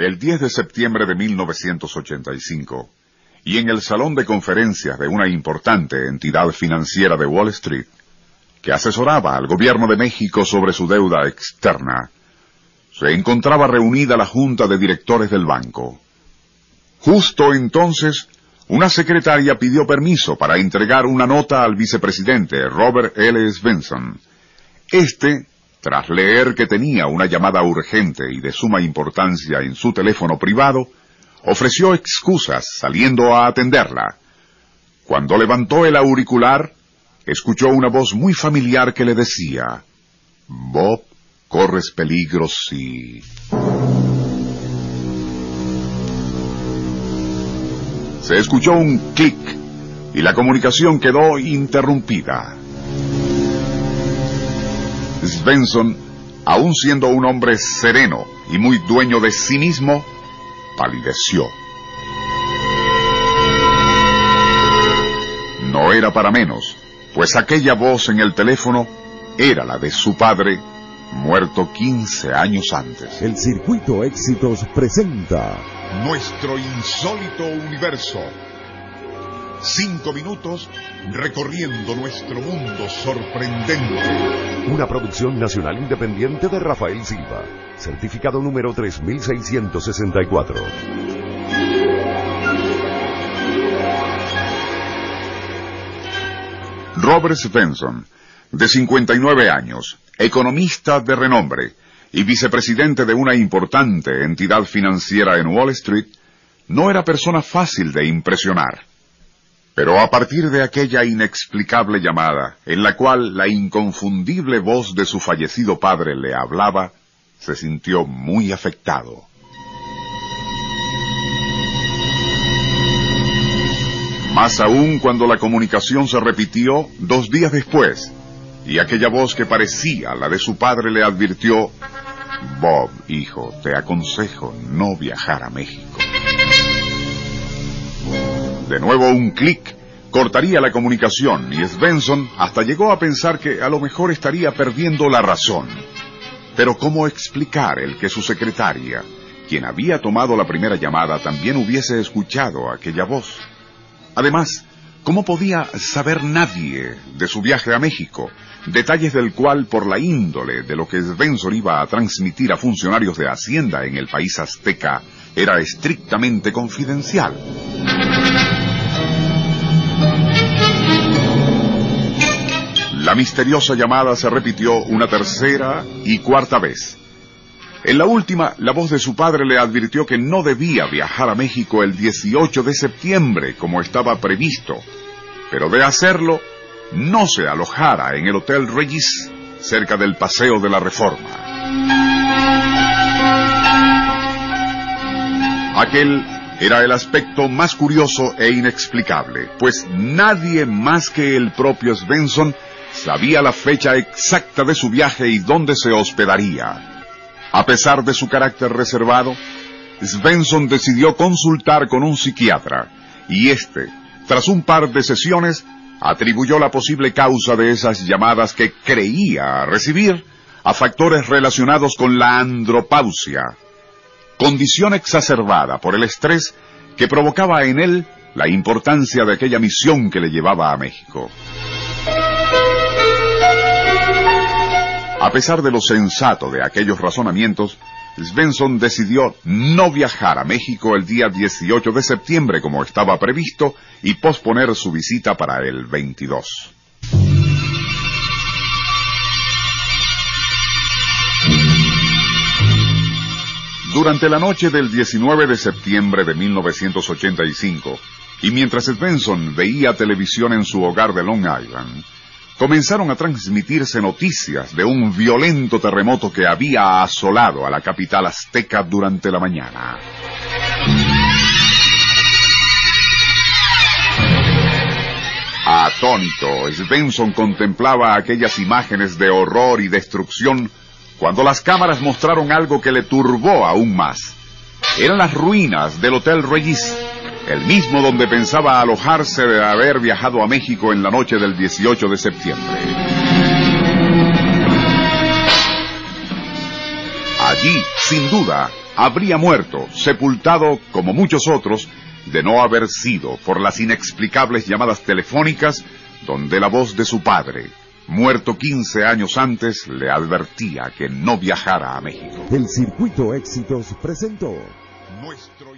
El 10 de septiembre de 1985, y en el salón de conferencias de una importante entidad financiera de Wall Street, que asesoraba al gobierno de México sobre su deuda externa, se encontraba reunida la junta de directores del banco. Justo entonces, una secretaria pidió permiso para entregar una nota al vicepresidente Robert L. Svensson. Este tras leer que tenía una llamada urgente y de suma importancia en su teléfono privado, ofreció excusas saliendo a atenderla. Cuando levantó el auricular, escuchó una voz muy familiar que le decía, Bob, corres peligro si... Se escuchó un clic y la comunicación quedó interrumpida. Svensson, aun siendo un hombre sereno y muy dueño de sí mismo, palideció. No era para menos, pues aquella voz en el teléfono era la de su padre, muerto 15 años antes. El Circuito Éxitos presenta Nuestro insólito universo. Cinco minutos recorriendo nuestro mundo sorprendente. Una producción nacional independiente de Rafael Silva. Certificado número 3664. Robert Svensson, de 59 años, economista de renombre y vicepresidente de una importante entidad financiera en Wall Street, no era persona fácil de impresionar. Pero a partir de aquella inexplicable llamada, en la cual la inconfundible voz de su fallecido padre le hablaba, se sintió muy afectado. Más aún cuando la comunicación se repitió dos días después, y aquella voz que parecía la de su padre le advirtió, Bob, hijo, te aconsejo no viajar a México. De nuevo un clic cortaría la comunicación y Svensson hasta llegó a pensar que a lo mejor estaría perdiendo la razón. Pero ¿cómo explicar el que su secretaria, quien había tomado la primera llamada, también hubiese escuchado aquella voz? Además, ¿cómo podía saber nadie de su viaje a México, detalles del cual por la índole de lo que Svensson iba a transmitir a funcionarios de Hacienda en el país azteca era estrictamente confidencial? La misteriosa llamada se repitió una tercera y cuarta vez. En la última, la voz de su padre le advirtió que no debía viajar a México el 18 de septiembre como estaba previsto, pero de hacerlo, no se alojara en el Hotel Regis cerca del Paseo de la Reforma. Aquel era el aspecto más curioso e inexplicable, pues nadie más que el propio Svensson sabía la fecha exacta de su viaje y dónde se hospedaría. A pesar de su carácter reservado, Svensson decidió consultar con un psiquiatra, y este, tras un par de sesiones, atribuyó la posible causa de esas llamadas que creía recibir a factores relacionados con la andropausia, condición exacerbada por el estrés que provocaba en él la importancia de aquella misión que le llevaba a México. A pesar de lo sensato de aquellos razonamientos, Svensson decidió no viajar a México el día 18 de septiembre como estaba previsto y posponer su visita para el 22. Durante la noche del 19 de septiembre de 1985, y mientras Svensson veía televisión en su hogar de Long Island, comenzaron a transmitirse noticias de un violento terremoto que había asolado a la capital azteca durante la mañana. Atónito, Svensson contemplaba aquellas imágenes de horror y destrucción cuando las cámaras mostraron algo que le turbó aún más. Eran las ruinas del Hotel Regis, el mismo donde pensaba alojarse de haber viajado a México en la noche del 18 de septiembre. Allí, sin duda, habría muerto, sepultado como muchos otros, de no haber sido por las inexplicables llamadas telefónicas donde la voz de su padre, muerto 15 años antes, le advertía que no viajara a México. El Circuito Éxitos presentó Nuestro